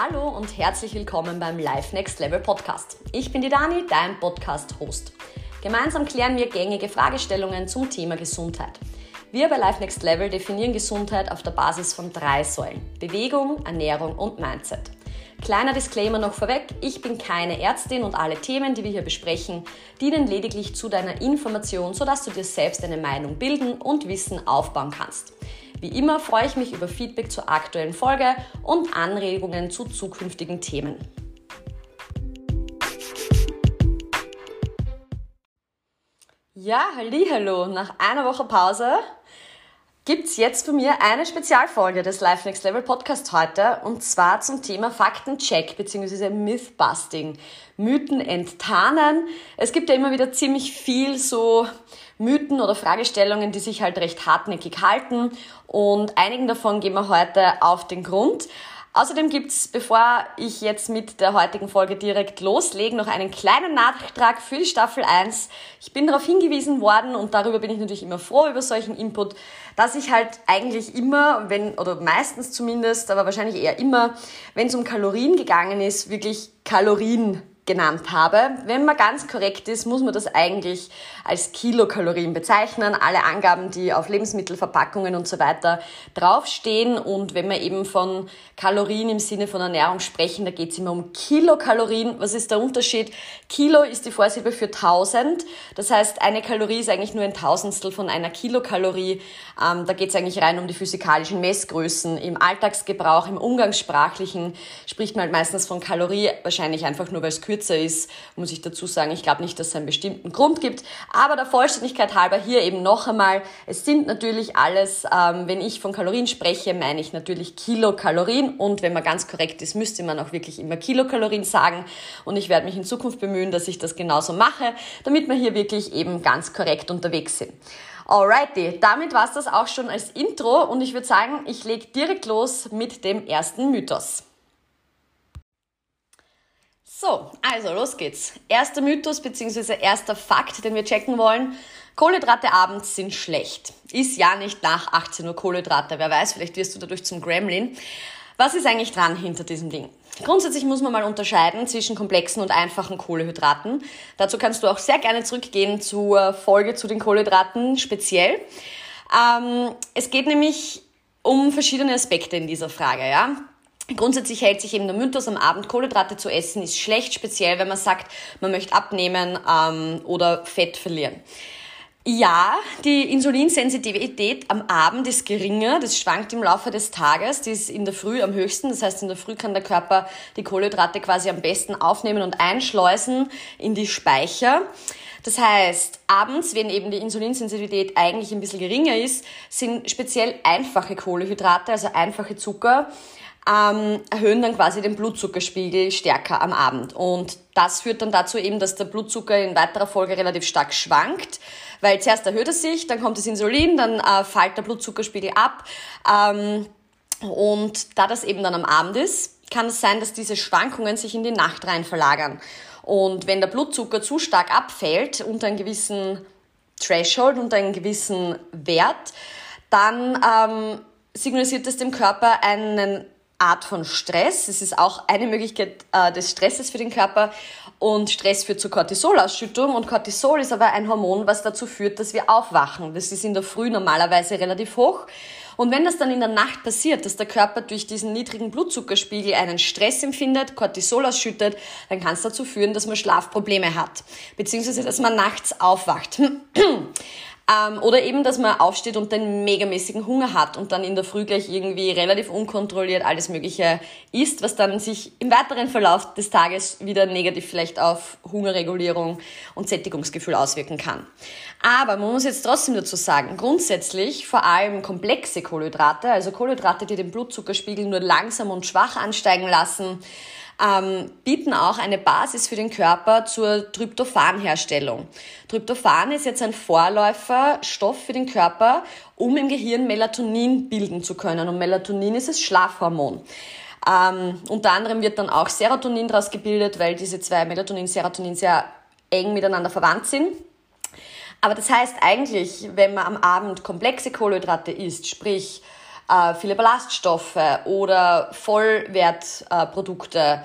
Hallo und herzlich willkommen beim Live Next Level Podcast. Ich bin die Dani, dein Podcast-Host. Gemeinsam klären wir gängige Fragestellungen zum Thema Gesundheit. Wir bei Life Next Level definieren Gesundheit auf der Basis von drei Säulen: Bewegung, Ernährung und Mindset. Kleiner Disclaimer noch vorweg, ich bin keine Ärztin und alle Themen, die wir hier besprechen, dienen lediglich zu deiner Information, sodass du dir selbst eine Meinung bilden und Wissen aufbauen kannst. Wie immer freue ich mich über Feedback zur aktuellen Folge und Anregungen zu zukünftigen Themen. Ja, hallo, nach einer Woche Pause gibt es jetzt bei mir eine Spezialfolge des Life Next Level Podcast heute und zwar zum Thema Faktencheck bzw. Mythbusting. Mythen enttarnen. Es gibt ja immer wieder ziemlich viel so Mythen oder Fragestellungen, die sich halt recht hartnäckig halten und einigen davon gehen wir heute auf den Grund. Außerdem gibt's, bevor ich jetzt mit der heutigen Folge direkt loslege, noch einen kleinen Nachtrag für die Staffel 1. Ich bin darauf hingewiesen worden und darüber bin ich natürlich immer froh über solchen Input, dass ich halt eigentlich immer, wenn, oder meistens zumindest, aber wahrscheinlich eher immer, wenn es um Kalorien gegangen ist, wirklich Kalorien genannt habe. Wenn man ganz korrekt ist, muss man das eigentlich als Kilokalorien bezeichnen. Alle Angaben, die auf Lebensmittelverpackungen und so weiter draufstehen. Und wenn wir eben von Kalorien im Sinne von Ernährung sprechen, da geht es immer um Kilokalorien. Was ist der Unterschied? Kilo ist die Vorsilbe für 1000. Das heißt, eine Kalorie ist eigentlich nur ein Tausendstel von einer Kilokalorie. Ähm, da geht es eigentlich rein um die physikalischen Messgrößen. Im Alltagsgebrauch, im Umgangssprachlichen spricht man halt meistens von Kalorie, wahrscheinlich einfach nur, weil es kürzer kürzer ist, muss ich dazu sagen. Ich glaube nicht, dass es einen bestimmten Grund gibt. Aber der Vollständigkeit halber hier eben noch einmal, es sind natürlich alles, ähm, wenn ich von Kalorien spreche, meine ich natürlich Kilokalorien. Und wenn man ganz korrekt ist, müsste man auch wirklich immer Kilokalorien sagen. Und ich werde mich in Zukunft bemühen, dass ich das genauso mache, damit wir hier wirklich eben ganz korrekt unterwegs sind. Alrighty, damit war es das auch schon als Intro und ich würde sagen, ich lege direkt los mit dem ersten Mythos. So, also los geht's. Erster Mythos bzw. erster Fakt, den wir checken wollen. Kohlenhydrate abends sind schlecht. Ist ja nicht nach 18 Uhr Kohlenhydrate. Wer weiß, vielleicht wirst du dadurch zum Gremlin. Was ist eigentlich dran hinter diesem Ding? Grundsätzlich muss man mal unterscheiden zwischen komplexen und einfachen Kohlenhydraten. Dazu kannst du auch sehr gerne zurückgehen zur Folge zu den Kohlenhydraten speziell. Ähm, es geht nämlich um verschiedene Aspekte in dieser Frage, ja. Grundsätzlich hält sich eben der Mythos, am Abend Kohlenhydrate zu essen, ist schlecht, speziell wenn man sagt, man möchte abnehmen ähm, oder Fett verlieren. Ja, die Insulinsensitivität am Abend ist geringer, das schwankt im Laufe des Tages, die ist in der Früh am höchsten, das heißt in der Früh kann der Körper die Kohlenhydrate quasi am besten aufnehmen und einschleusen in die Speicher. Das heißt, abends, wenn eben die Insulinsensitivität eigentlich ein bisschen geringer ist, sind speziell einfache Kohlenhydrate, also einfache Zucker, ähm, erhöhen dann quasi den Blutzuckerspiegel stärker am Abend. Und das führt dann dazu eben, dass der Blutzucker in weiterer Folge relativ stark schwankt, weil zuerst erhöht er sich, dann kommt das Insulin, dann äh, fällt der Blutzuckerspiegel ab. Ähm, und da das eben dann am Abend ist, kann es sein, dass diese Schwankungen sich in die Nacht rein verlagern. Und wenn der Blutzucker zu stark abfällt unter einen gewissen Threshold, unter einen gewissen Wert, dann ähm, signalisiert es dem Körper einen Art von Stress. Es ist auch eine Möglichkeit äh, des Stresses für den Körper und Stress führt zur Cortisolausschüttung und Cortisol ist aber ein Hormon, was dazu führt, dass wir aufwachen. Das ist in der Früh normalerweise relativ hoch. Und wenn das dann in der Nacht passiert, dass der Körper durch diesen niedrigen Blutzuckerspiegel einen Stress empfindet, Cortisol ausschüttet, dann kann es dazu führen, dass man Schlafprobleme hat, beziehungsweise dass man nachts aufwacht. Ähm, oder eben, dass man aufsteht und den megamäßigen Hunger hat und dann in der Früh gleich irgendwie relativ unkontrolliert alles Mögliche isst, was dann sich im weiteren Verlauf des Tages wieder negativ vielleicht auf Hungerregulierung und Sättigungsgefühl auswirken kann. Aber man muss jetzt trotzdem dazu sagen, grundsätzlich vor allem komplexe Kohlenhydrate, also Kohlenhydrate, die den Blutzuckerspiegel nur langsam und schwach ansteigen lassen, ähm, bieten auch eine Basis für den Körper zur Tryptophanherstellung. Tryptophan ist jetzt ein Vorläuferstoff für den Körper, um im Gehirn Melatonin bilden zu können. Und Melatonin ist das Schlafhormon. Ähm, unter anderem wird dann auch Serotonin daraus gebildet, weil diese zwei Melatonin, Serotonin sehr eng miteinander verwandt sind. Aber das heißt eigentlich, wenn man am Abend komplexe Kohlenhydrate isst, sprich äh, viele Ballaststoffe oder Vollwertprodukte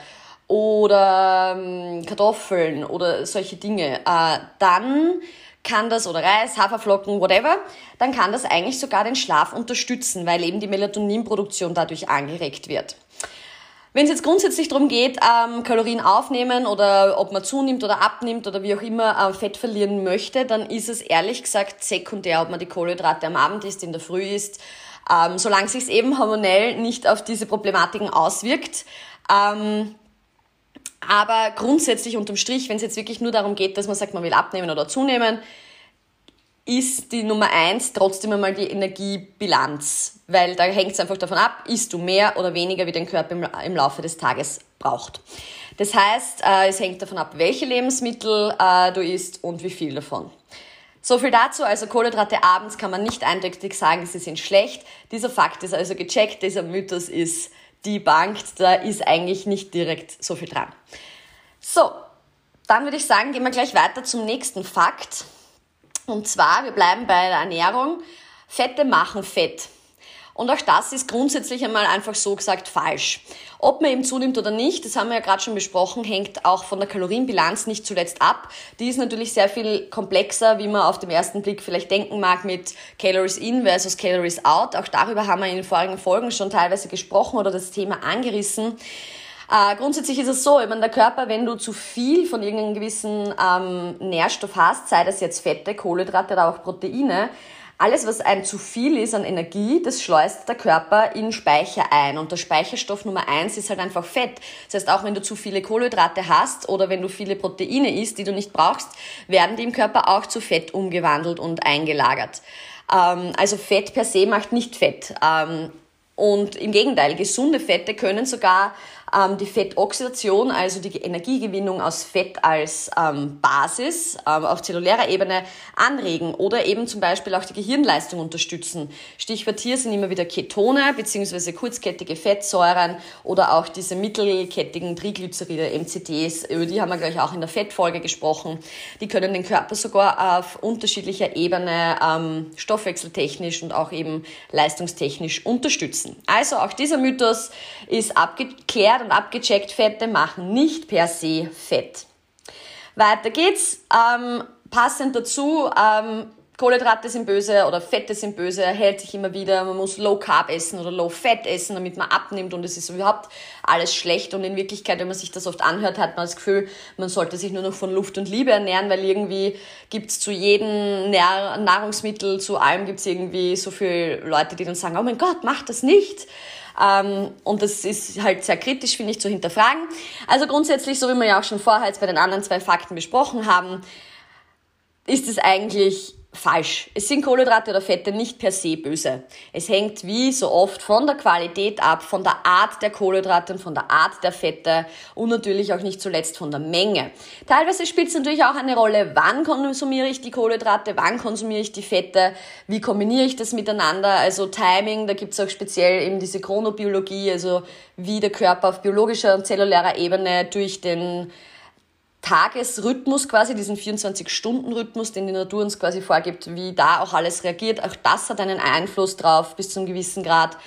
oder ähm, Kartoffeln oder solche Dinge, äh, dann kann das, oder Reis, Haferflocken, whatever, dann kann das eigentlich sogar den Schlaf unterstützen, weil eben die Melatoninproduktion dadurch angeregt wird. Wenn es jetzt grundsätzlich darum geht, ähm, Kalorien aufnehmen oder ob man zunimmt oder abnimmt oder wie auch immer äh, Fett verlieren möchte, dann ist es ehrlich gesagt sekundär, ob man die Kohlenhydrate am Abend isst, in der Früh isst, ähm, solange sich eben hormonell nicht auf diese Problematiken auswirkt. Ähm, aber grundsätzlich unterm Strich, wenn es jetzt wirklich nur darum geht, dass man sagt, man will abnehmen oder zunehmen, ist die Nummer eins trotzdem einmal die Energiebilanz, weil da hängt es einfach davon ab, isst du mehr oder weniger, wie dein Körper im, im Laufe des Tages braucht. Das heißt, äh, es hängt davon ab, welche Lebensmittel äh, du isst und wie viel davon. So viel dazu, also Kohlenhydrate abends kann man nicht eindeutig sagen, sie sind schlecht. Dieser Fakt ist also gecheckt, dieser Mythos ist debunked, da ist eigentlich nicht direkt so viel dran. So, dann würde ich sagen, gehen wir gleich weiter zum nächsten Fakt. Und zwar, wir bleiben bei der Ernährung. Fette machen Fett. Und auch das ist grundsätzlich einmal einfach so gesagt falsch. Ob man eben zunimmt oder nicht, das haben wir ja gerade schon besprochen, hängt auch von der Kalorienbilanz nicht zuletzt ab. Die ist natürlich sehr viel komplexer, wie man auf den ersten Blick vielleicht denken mag, mit Calories in versus Calories out. Auch darüber haben wir in den vorigen Folgen schon teilweise gesprochen oder das Thema angerissen. Äh, grundsätzlich ist es so, ich meine, der Körper, wenn du zu viel von irgendeinem gewissen ähm, Nährstoff hast, sei das jetzt Fette, Kohlenhydrate oder auch Proteine, alles, was ein zu viel ist an Energie, das schleust der Körper in Speicher ein. Und der Speicherstoff Nummer eins ist halt einfach Fett. Das heißt, auch wenn du zu viele Kohlenhydrate hast oder wenn du viele Proteine isst, die du nicht brauchst, werden die im Körper auch zu Fett umgewandelt und eingelagert. Ähm, also Fett per se macht nicht Fett. Ähm, und im Gegenteil, gesunde Fette können sogar ähm, die Fettoxidation, also die Energiegewinnung aus Fett als ähm, Basis ähm, auf zellulärer Ebene anregen oder eben zum Beispiel auch die Gehirnleistung unterstützen. Stichwort hier sind immer wieder Ketone bzw. kurzkettige Fettsäuren oder auch diese mittelkettigen Triglyceride, MCTs, über die haben wir gleich auch in der Fettfolge gesprochen. Die können den Körper sogar auf unterschiedlicher Ebene ähm, stoffwechseltechnisch und auch eben leistungstechnisch unterstützen. Also auch dieser Mythos ist abgeklärt und abgecheckt, Fette machen nicht per se Fett. Weiter geht's. Ähm, passend dazu, ähm, Kohlenhydrate sind böse oder Fette sind böse, hält sich immer wieder, man muss Low Carb essen oder Low Fat essen, damit man abnimmt und es ist überhaupt alles schlecht und in Wirklichkeit, wenn man sich das oft anhört, hat man das Gefühl, man sollte sich nur noch von Luft und Liebe ernähren, weil irgendwie gibt's zu jedem Nahrungsmittel, zu allem gibt's irgendwie so viele Leute, die dann sagen, oh mein Gott, mach das nicht. Ähm, und das ist halt sehr kritisch, finde ich, zu hinterfragen. Also grundsätzlich, so wie wir ja auch schon vorher jetzt bei den anderen zwei Fakten besprochen haben, ist es eigentlich falsch. Es sind Kohlenhydrate oder Fette nicht per se böse. Es hängt wie so oft von der Qualität ab, von der Art der Kohlenhydrate und von der Art der Fette und natürlich auch nicht zuletzt von der Menge. Teilweise spielt es natürlich auch eine Rolle, wann konsumiere ich die Kohlenhydrate, wann konsumiere ich die Fette, wie kombiniere ich das miteinander. Also Timing, da gibt es auch speziell eben diese Chronobiologie, also wie der Körper auf biologischer und zellulärer Ebene durch den Tagesrhythmus quasi, diesen 24-Stunden-Rhythmus, den die Natur uns quasi vorgibt, wie da auch alles reagiert. Auch das hat einen Einfluss drauf bis zu einem gewissen Grad.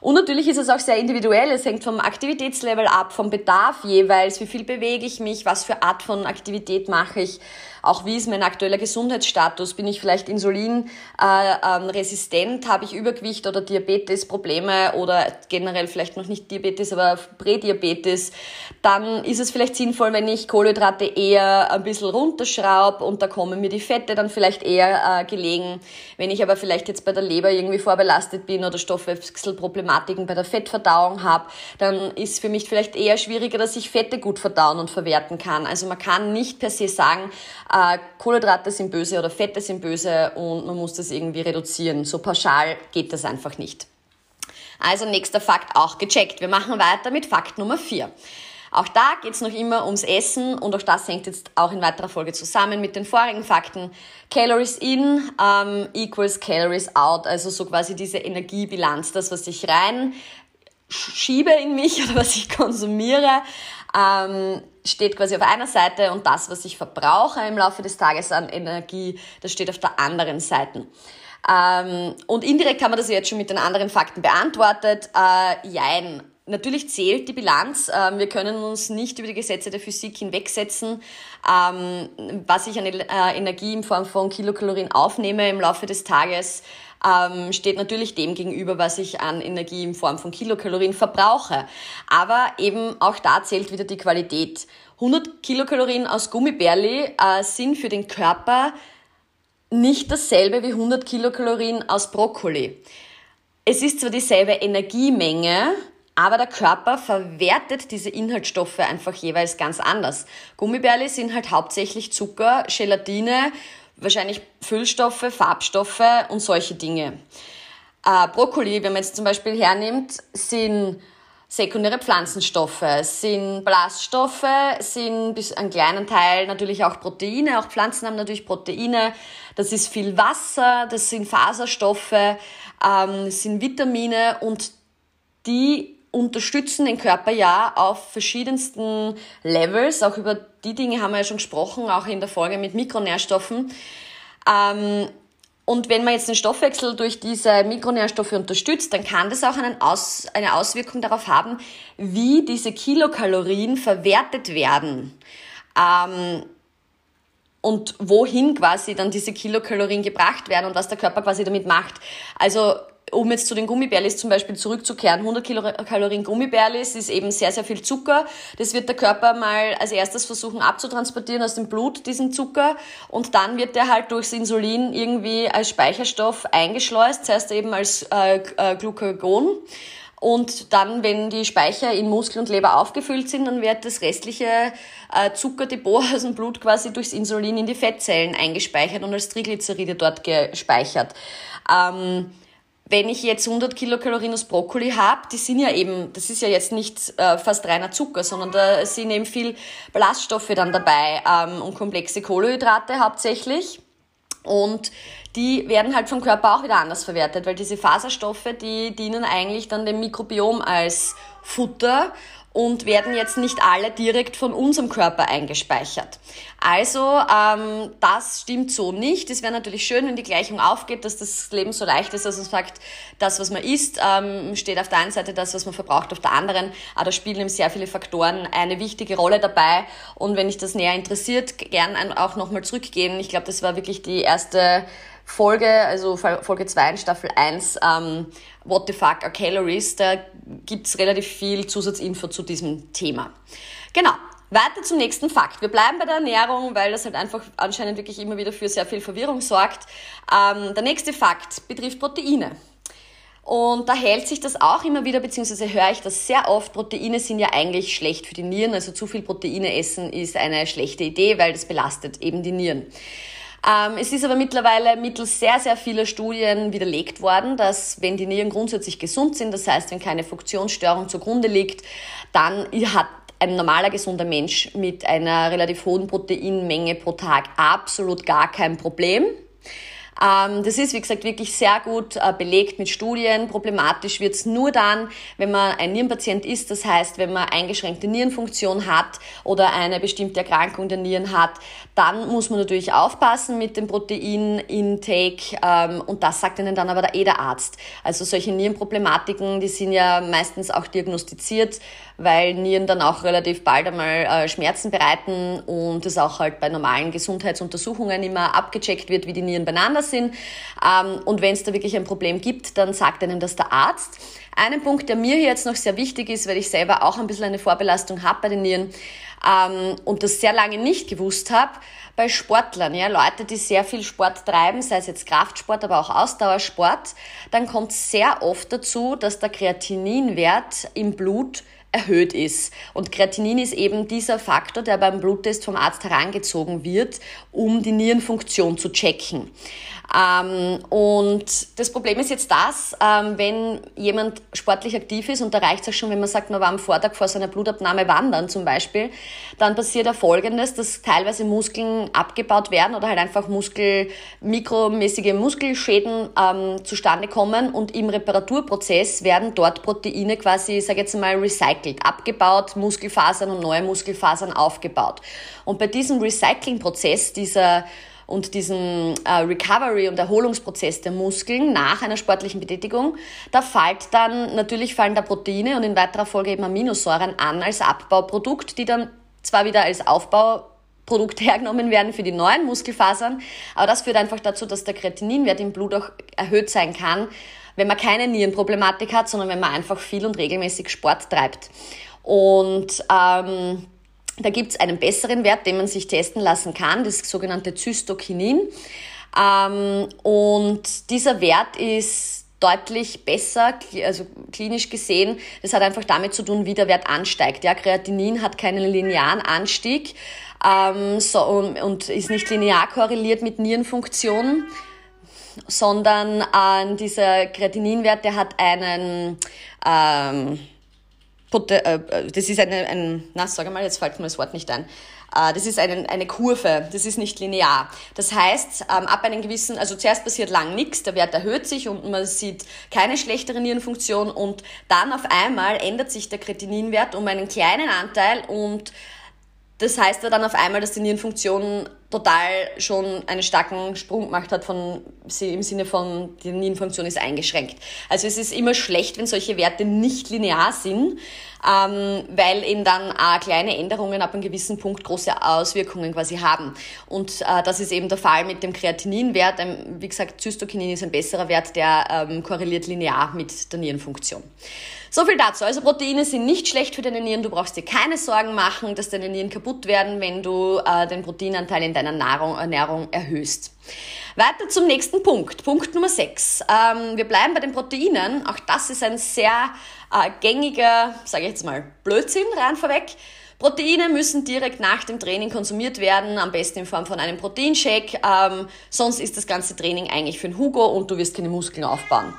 Und natürlich ist es auch sehr individuell. Es hängt vom Aktivitätslevel ab, vom Bedarf jeweils. Wie viel bewege ich mich? Was für Art von Aktivität mache ich? Auch wie ist mein aktueller Gesundheitsstatus? Bin ich vielleicht insulinresistent? Äh, ähm, Habe ich Übergewicht oder Diabetesprobleme oder generell vielleicht noch nicht Diabetes, aber Prädiabetes? Dann ist es vielleicht sinnvoll, wenn ich Kohlenhydrate eher ein bisschen runterschraube und da kommen mir die Fette dann vielleicht eher äh, gelegen. Wenn ich aber vielleicht jetzt bei der Leber irgendwie vorbelastet bin oder Stoffwechselproblematiken bei der Fettverdauung habe, dann ist für mich vielleicht eher schwieriger, dass ich Fette gut verdauen und verwerten kann. Also man kann nicht per se sagen, äh, Kohlenhydrate sind böse oder Fette sind böse und man muss das irgendwie reduzieren. So pauschal geht das einfach nicht. Also nächster Fakt auch gecheckt. Wir machen weiter mit Fakt Nummer 4. Auch da geht es noch immer ums Essen und auch das hängt jetzt auch in weiterer Folge zusammen mit den vorigen Fakten. Calories in ähm, equals Calories out, also so quasi diese Energiebilanz, das, was ich rein schiebe in mich oder was ich konsumiere, ähm, steht quasi auf einer Seite und das, was ich verbrauche im Laufe des Tages an Energie, das steht auf der anderen Seite. Ähm, und indirekt haben wir das jetzt schon mit den anderen Fakten beantwortet. Äh, jein. Natürlich zählt die Bilanz. Ähm, wir können uns nicht über die Gesetze der Physik hinwegsetzen. Ähm, was ich an äh, Energie in Form von Kilokalorien aufnehme im Laufe des Tages, ähm, steht natürlich dem gegenüber, was ich an Energie in Form von Kilokalorien verbrauche. Aber eben auch da zählt wieder die Qualität. 100 Kilokalorien aus Gummibärli äh, sind für den Körper nicht dasselbe wie 100 Kilokalorien aus Brokkoli. Es ist zwar dieselbe Energiemenge, aber der Körper verwertet diese Inhaltsstoffe einfach jeweils ganz anders. Gummibärli sind halt hauptsächlich Zucker, Gelatine, wahrscheinlich Füllstoffe, Farbstoffe und solche Dinge. Äh, Brokkoli, wenn man jetzt zum Beispiel hernimmt, sind sekundäre Pflanzenstoffe, sind Ballaststoffe, sind bis einen kleinen Teil natürlich auch Proteine. Auch Pflanzen haben natürlich Proteine. Das ist viel Wasser, das sind Faserstoffe, ähm, sind Vitamine und die unterstützen den Körper ja auf verschiedensten Levels. Auch über die Dinge haben wir ja schon gesprochen, auch in der Folge mit Mikronährstoffen. Ähm, und wenn man jetzt den Stoffwechsel durch diese Mikronährstoffe unterstützt, dann kann das auch Aus, eine Auswirkung darauf haben, wie diese Kilokalorien verwertet werden. Ähm, und wohin quasi dann diese Kilokalorien gebracht werden und was der Körper quasi damit macht. Also um jetzt zu den Gummibärlis zum Beispiel zurückzukehren, 100 Kilokalorien Gummibärlis ist eben sehr, sehr viel Zucker. Das wird der Körper mal als erstes versuchen abzutransportieren aus dem Blut, diesen Zucker. Und dann wird der halt durchs Insulin irgendwie als Speicherstoff eingeschleust, zuerst eben als äh, äh, Glucagon. Und dann, wenn die Speicher in Muskel und Leber aufgefüllt sind, dann wird das restliche äh, Zuckerdepot aus dem Blut quasi durchs Insulin in die Fettzellen eingespeichert und als Triglyceride dort gespeichert. Ähm, wenn ich jetzt 100 Kilokalorien aus Brokkoli habe, die sind ja eben, das ist ja jetzt nicht äh, fast reiner Zucker, sondern da sind eben viel Ballaststoffe dann dabei ähm, und komplexe Kohlenhydrate hauptsächlich. Und die werden halt vom Körper auch wieder anders verwertet, weil diese Faserstoffe, die dienen eigentlich dann dem Mikrobiom als Futter und werden jetzt nicht alle direkt von unserem Körper eingespeichert. Also ähm, das stimmt so nicht. Es wäre natürlich schön, wenn die Gleichung aufgeht, dass das Leben so leicht ist, dass man sagt, das, was man isst, ähm, steht auf der einen Seite, das, was man verbraucht, auf der anderen. Aber da spielen eben sehr viele Faktoren eine wichtige Rolle dabei. Und wenn dich das näher interessiert, gern auch nochmal zurückgehen. Ich glaube, das war wirklich die erste Folge, also Folge 2 in Staffel 1, ähm, What the fuck are calories? Da gibt's relativ viel Zusatzinfo zu diesem Thema. Genau. Weiter zum nächsten Fakt. Wir bleiben bei der Ernährung, weil das halt einfach anscheinend wirklich immer wieder für sehr viel Verwirrung sorgt. Ähm, der nächste Fakt betrifft Proteine. Und da hält sich das auch immer wieder, beziehungsweise höre ich das sehr oft. Proteine sind ja eigentlich schlecht für die Nieren. Also zu viel Proteine essen ist eine schlechte Idee, weil das belastet eben die Nieren. Ähm, es ist aber mittlerweile mittels sehr, sehr vieler Studien widerlegt worden, dass wenn die Nieren grundsätzlich gesund sind, das heißt, wenn keine Funktionsstörung zugrunde liegt, dann hat ein normaler gesunder Mensch mit einer relativ hohen Proteinmenge pro Tag absolut gar kein Problem. Ähm, das ist, wie gesagt, wirklich sehr gut äh, belegt mit Studien. Problematisch wird es nur dann, wenn man ein Nierenpatient ist, das heißt, wenn man eingeschränkte Nierenfunktion hat oder eine bestimmte Erkrankung der Nieren hat, dann muss man natürlich aufpassen mit dem Proteinintake ähm, und das sagt ihnen dann aber der, eh der Arzt. Also solche Nierenproblematiken, die sind ja meistens auch diagnostiziert weil Nieren dann auch relativ bald einmal äh, Schmerzen bereiten und es auch halt bei normalen Gesundheitsuntersuchungen immer abgecheckt wird, wie die Nieren beieinander sind. Ähm, und wenn es da wirklich ein Problem gibt, dann sagt einem das der Arzt. Einen Punkt, der mir hier jetzt noch sehr wichtig ist, weil ich selber auch ein bisschen eine Vorbelastung habe bei den Nieren ähm, und das sehr lange nicht gewusst habe, bei Sportlern, ja, Leute, die sehr viel Sport treiben, sei es jetzt Kraftsport, aber auch Ausdauersport, dann kommt sehr oft dazu, dass der Kreatininwert im Blut erhöht ist. Und Kreatinin ist eben dieser Faktor, der beim Bluttest vom Arzt herangezogen wird, um die Nierenfunktion zu checken. Ähm, und das Problem ist jetzt das, ähm, wenn jemand sportlich aktiv ist, und da reicht es auch schon, wenn man sagt, man war am Vortag vor seiner Blutabnahme wandern zum Beispiel, dann passiert ja Folgendes, dass teilweise Muskeln abgebaut werden oder halt einfach Muskel, mikromäßige Muskelschäden ähm, zustande kommen und im Reparaturprozess werden dort Proteine quasi, ich sage jetzt mal, recycelt, abgebaut, Muskelfasern und neue Muskelfasern aufgebaut. Und bei diesem Recyclingprozess dieser und diesem äh, Recovery- und Erholungsprozess der Muskeln nach einer sportlichen Betätigung, da fällt dann, natürlich fallen da Proteine und in weiterer Folge eben Aminosäuren an als Abbauprodukt, die dann zwar wieder als Aufbauprodukt hergenommen werden für die neuen Muskelfasern, aber das führt einfach dazu, dass der Kreatininwert im Blut auch erhöht sein kann, wenn man keine Nierenproblematik hat, sondern wenn man einfach viel und regelmäßig Sport treibt. Und ähm, da gibt's einen besseren Wert, den man sich testen lassen kann, das sogenannte Zystokinin. Ähm, und dieser Wert ist deutlich besser, also klinisch gesehen. Das hat einfach damit zu tun, wie der Wert ansteigt. Ja, Kreatinin hat keinen linearen Anstieg ähm, so, und, ist nicht linear korreliert mit Nierenfunktion, sondern äh, dieser Kreatininwert, der hat einen ähm, äh, das ist eine, ein, na, sag mal, jetzt fällt mir das Wort nicht ein. Äh, das ist eine, eine Kurve, das ist nicht linear. Das heißt, ähm, ab einem gewissen, also zuerst passiert lang nichts, der Wert erhöht sich und man sieht keine schlechtere Nierenfunktion und dann auf einmal ändert sich der Kretininwert um einen kleinen Anteil und das heißt ja dann auf einmal, dass die Nierenfunktion total schon einen starken Sprung gemacht hat von, im Sinne von, die Nierenfunktion ist eingeschränkt. Also es ist immer schlecht, wenn solche Werte nicht linear sind, ähm, weil eben dann äh, kleine Änderungen ab einem gewissen Punkt große Auswirkungen quasi haben. Und äh, das ist eben der Fall mit dem Kreatininwert. Ähm, wie gesagt, Zystokinin ist ein besserer Wert, der ähm, korreliert linear mit der Nierenfunktion. So viel dazu. Also Proteine sind nicht schlecht für deine Nieren. Du brauchst dir keine Sorgen machen, dass deine Nieren kaputt werden, wenn du äh, den Proteinanteil in deiner Nahrung, Ernährung erhöhst. Weiter zum nächsten Punkt. Punkt Nummer 6. Ähm, wir bleiben bei den Proteinen. Auch das ist ein sehr äh, gängiger, sage ich jetzt mal, Blödsinn rein vorweg. Proteine müssen direkt nach dem Training konsumiert werden, am besten in Form von einem Proteinshake. Ähm, sonst ist das ganze Training eigentlich für den Hugo und du wirst keine Muskeln aufbauen.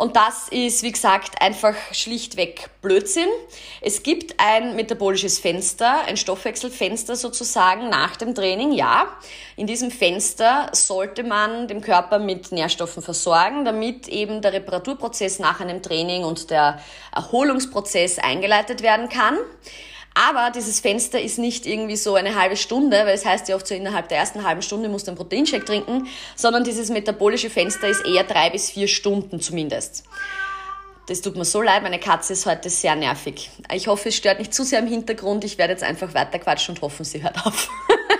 Und das ist, wie gesagt, einfach schlichtweg Blödsinn. Es gibt ein metabolisches Fenster, ein Stoffwechselfenster sozusagen nach dem Training, ja. In diesem Fenster sollte man den Körper mit Nährstoffen versorgen, damit eben der Reparaturprozess nach einem Training und der Erholungsprozess eingeleitet werden kann. Aber dieses Fenster ist nicht irgendwie so eine halbe Stunde, weil es heißt ja oft so innerhalb der ersten halben Stunde musst du einen Proteinshake trinken, sondern dieses metabolische Fenster ist eher drei bis vier Stunden zumindest. Das tut mir so leid, meine Katze ist heute sehr nervig. Ich hoffe, es stört nicht zu sehr im Hintergrund. Ich werde jetzt einfach weiter quatschen und hoffen, sie hört auf.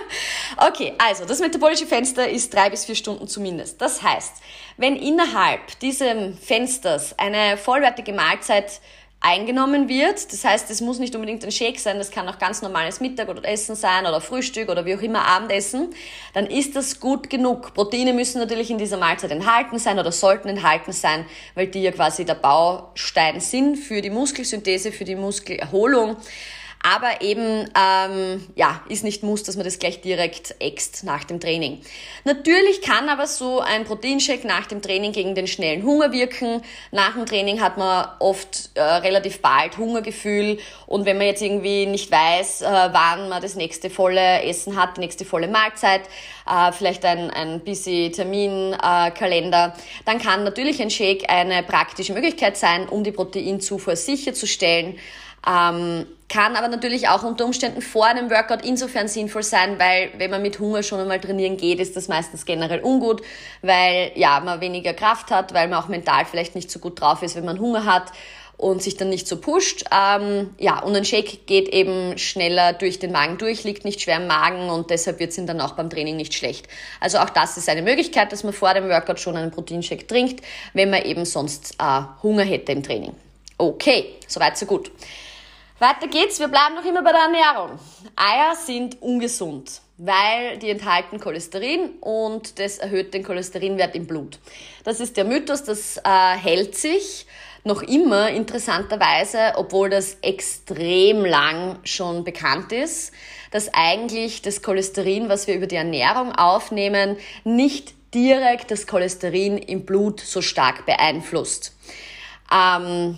okay, also das metabolische Fenster ist drei bis vier Stunden zumindest. Das heißt, wenn innerhalb dieses Fensters eine vollwertige Mahlzeit eingenommen wird. Das heißt, es muss nicht unbedingt ein Shake sein, das kann auch ganz normales Mittag oder Essen sein oder Frühstück oder wie auch immer Abendessen. Dann ist das gut genug. Proteine müssen natürlich in dieser Mahlzeit enthalten sein oder sollten enthalten sein, weil die ja quasi der Baustein sind für die Muskelsynthese, für die Muskelerholung. Aber eben, ähm, ja, ist nicht muss, dass man das gleich direkt äxt nach dem Training. Natürlich kann aber so ein Proteinshake nach dem Training gegen den schnellen Hunger wirken. Nach dem Training hat man oft äh, relativ bald Hungergefühl und wenn man jetzt irgendwie nicht weiß, äh, wann man das nächste volle Essen hat, die nächste volle Mahlzeit, äh, vielleicht ein, ein busy Terminkalender, dann kann natürlich ein Shake eine praktische Möglichkeit sein, um die Proteinzufuhr sicherzustellen. Ähm, kann aber natürlich auch unter Umständen vor einem Workout insofern sinnvoll sein, weil wenn man mit Hunger schon einmal trainieren geht, ist das meistens generell ungut, weil ja, man weniger Kraft hat, weil man auch mental vielleicht nicht so gut drauf ist, wenn man Hunger hat und sich dann nicht so pusht. Ähm, ja, und ein Shake geht eben schneller durch den Magen durch, liegt nicht schwer im Magen und deshalb wird es ihm dann auch beim Training nicht schlecht. Also auch das ist eine Möglichkeit, dass man vor dem Workout schon einen Proteinshake trinkt, wenn man eben sonst äh, Hunger hätte im Training. Okay, soweit so gut. Weiter geht's, wir bleiben noch immer bei der Ernährung. Eier sind ungesund, weil die enthalten Cholesterin und das erhöht den Cholesterinwert im Blut. Das ist der Mythos, das äh, hält sich noch immer interessanterweise, obwohl das extrem lang schon bekannt ist, dass eigentlich das Cholesterin, was wir über die Ernährung aufnehmen, nicht direkt das Cholesterin im Blut so stark beeinflusst. Ähm,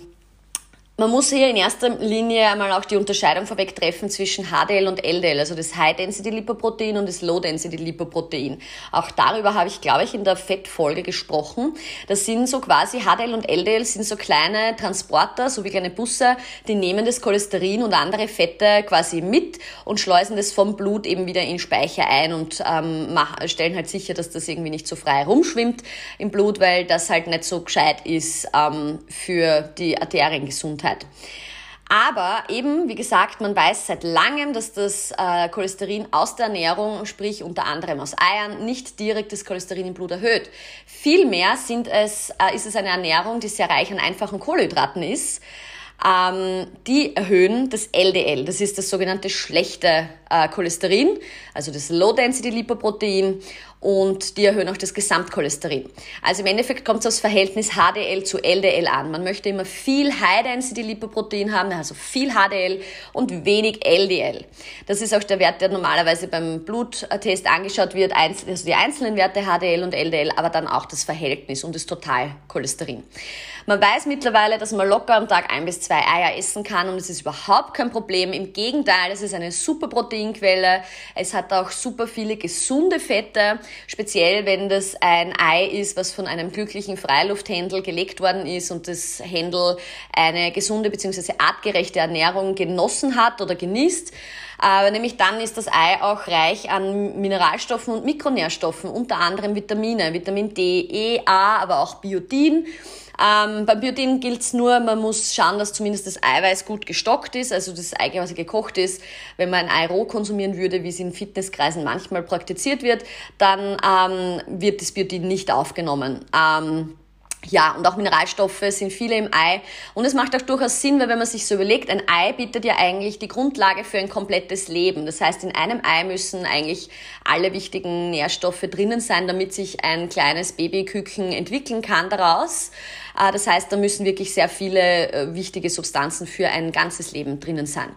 Man muss hier in erster Linie einmal auch die Unterscheidung vorweg treffen zwischen HDL und LDL, also das High-Density-Lipoprotein und das Low-Density-Lipoprotein. Auch darüber habe ich, glaube ich, in der Fettfolge gesprochen. Das sind so quasi HDL und LDL sind so kleine Transporter, so wie kleine Busse, die nehmen das Cholesterin und andere Fette quasi mit und schleusen das vom Blut eben wieder in Speicher ein und ähm, stellen halt sicher, dass das irgendwie nicht so frei rumschwimmt im Blut, weil das halt nicht so gescheit ist ähm, für die Arteriengesundheit. Gesundheit. Aber eben, wie gesagt, man weiß seit langem, dass das äh, Cholesterin aus der Ernährung, sprich unter anderem aus Eiern, nicht direkt das Cholesterin im Blut erhöht. Vielmehr sind es, äh, ist es eine Ernährung, die sehr reich an einfachen Kohlenhydraten ist ähm, die erhöhen das LDL. Das ist das sogenannte schlechte äh, Cholesterin, also das Low-Density-Lipoprotein und die erhöhen auch das Gesamtcholesterin. Also im Endeffekt kommt es aufs Verhältnis HDL zu LDL an. Man möchte immer viel High-Density-Lipoprotein haben, also viel HDL und wenig LDL. Das ist auch der Wert, der normalerweise beim Bluttest angeschaut wird, also die einzelnen Werte HDL und LDL, aber dann auch das Verhältnis und das Totalcholesterin. Man weiß mittlerweile, dass man locker am Tag ein bis zwei Eier essen kann und es ist überhaupt kein Problem. Im Gegenteil, es ist eine super Proteinquelle. Es hat auch super viele gesunde Fette, speziell wenn das ein Ei ist, was von einem glücklichen Freilufthändel gelegt worden ist und das Händel eine gesunde bzw. artgerechte Ernährung genossen hat oder genießt. Aber nämlich dann ist das Ei auch reich an Mineralstoffen und Mikronährstoffen, unter anderem Vitamine, Vitamin D, E, A, aber auch Biotin. Ähm, beim Biotin gilt es nur, man muss schauen, dass zumindest das Eiweiß gut gestockt ist, also das Ei quasi gekocht ist. Wenn man ein Ei roh konsumieren würde, wie es in Fitnesskreisen manchmal praktiziert wird, dann ähm, wird das Biotin nicht aufgenommen. Ähm, ja, und auch Mineralstoffe sind viele im Ei. Und es macht auch durchaus Sinn, weil wenn man sich so überlegt, ein Ei bietet ja eigentlich die Grundlage für ein komplettes Leben. Das heißt, in einem Ei müssen eigentlich alle wichtigen Nährstoffe drinnen sein, damit sich ein kleines Babyküken entwickeln kann daraus. Äh, das heißt, da müssen wirklich sehr viele äh, wichtige Substanzen für ein ganzes Leben drinnen sein.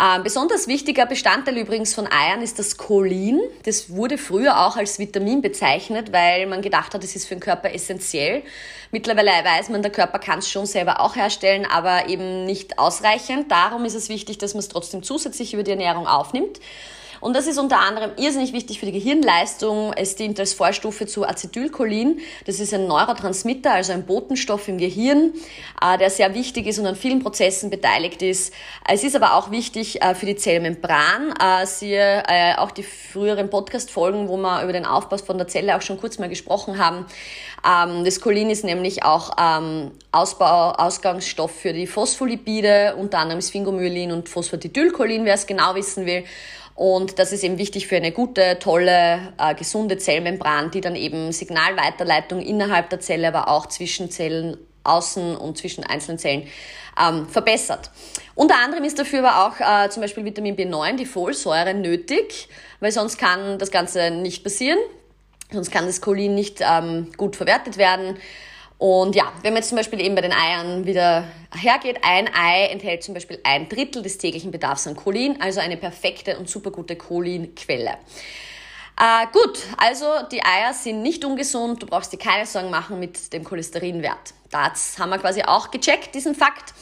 Ein besonders wichtiger Bestandteil übrigens von Eiern ist das Cholin. Das wurde früher auch als Vitamin bezeichnet, weil man gedacht hat, es ist für den Körper essentiell. Mittlerweile weiß man, der Körper kann es schon selber auch herstellen, aber eben nicht ausreichend. Darum ist es wichtig, dass man es trotzdem zusätzlich über die Ernährung aufnimmt. Und das ist unter anderem irrsinnig wichtig für die Gehirnleistung. Es dient als Vorstufe zu Acetylcholin. Das ist ein Neurotransmitter, also ein Botenstoff im Gehirn, äh, der sehr wichtig ist und an vielen Prozessen beteiligt ist. Es ist aber auch wichtig äh, für die Zellmembran. Äh, siehe auch die früheren Podcast-Folgen, wo wir über den Aufbau von der Zelle auch schon kurz mal gesprochen haben. Ähm, das Cholin ist nämlich auch ähm, Ausbau, Ausgangsstoff für die Phospholipide, unter anderem Sphingomyelin und Phosphatidylcholin, wer es genau wissen will. Und das ist eben wichtig für eine gute, tolle, äh, gesunde Zellmembran, die dann eben Signalweiterleitung innerhalb der Zelle, aber auch zwischen Zellen außen und zwischen einzelnen Zellen ähm, verbessert. Unter anderem ist dafür aber auch äh, zum Beispiel Vitamin B9, die Folsäure, nötig, weil sonst kann das Ganze nicht passieren. Sonst kann das Cholin nicht ähm, gut verwertet werden. Und ja, wenn man jetzt zum Beispiel eben bei den Eiern wieder hergeht, ein Ei enthält zum Beispiel ein Drittel des täglichen Bedarfs an Cholin, also eine perfekte und super gute Cholinquelle. Äh, gut, also die Eier sind nicht ungesund, du brauchst dir keine Sorgen machen mit dem Cholesterinwert. Das haben wir quasi auch gecheckt, diesen Fakt.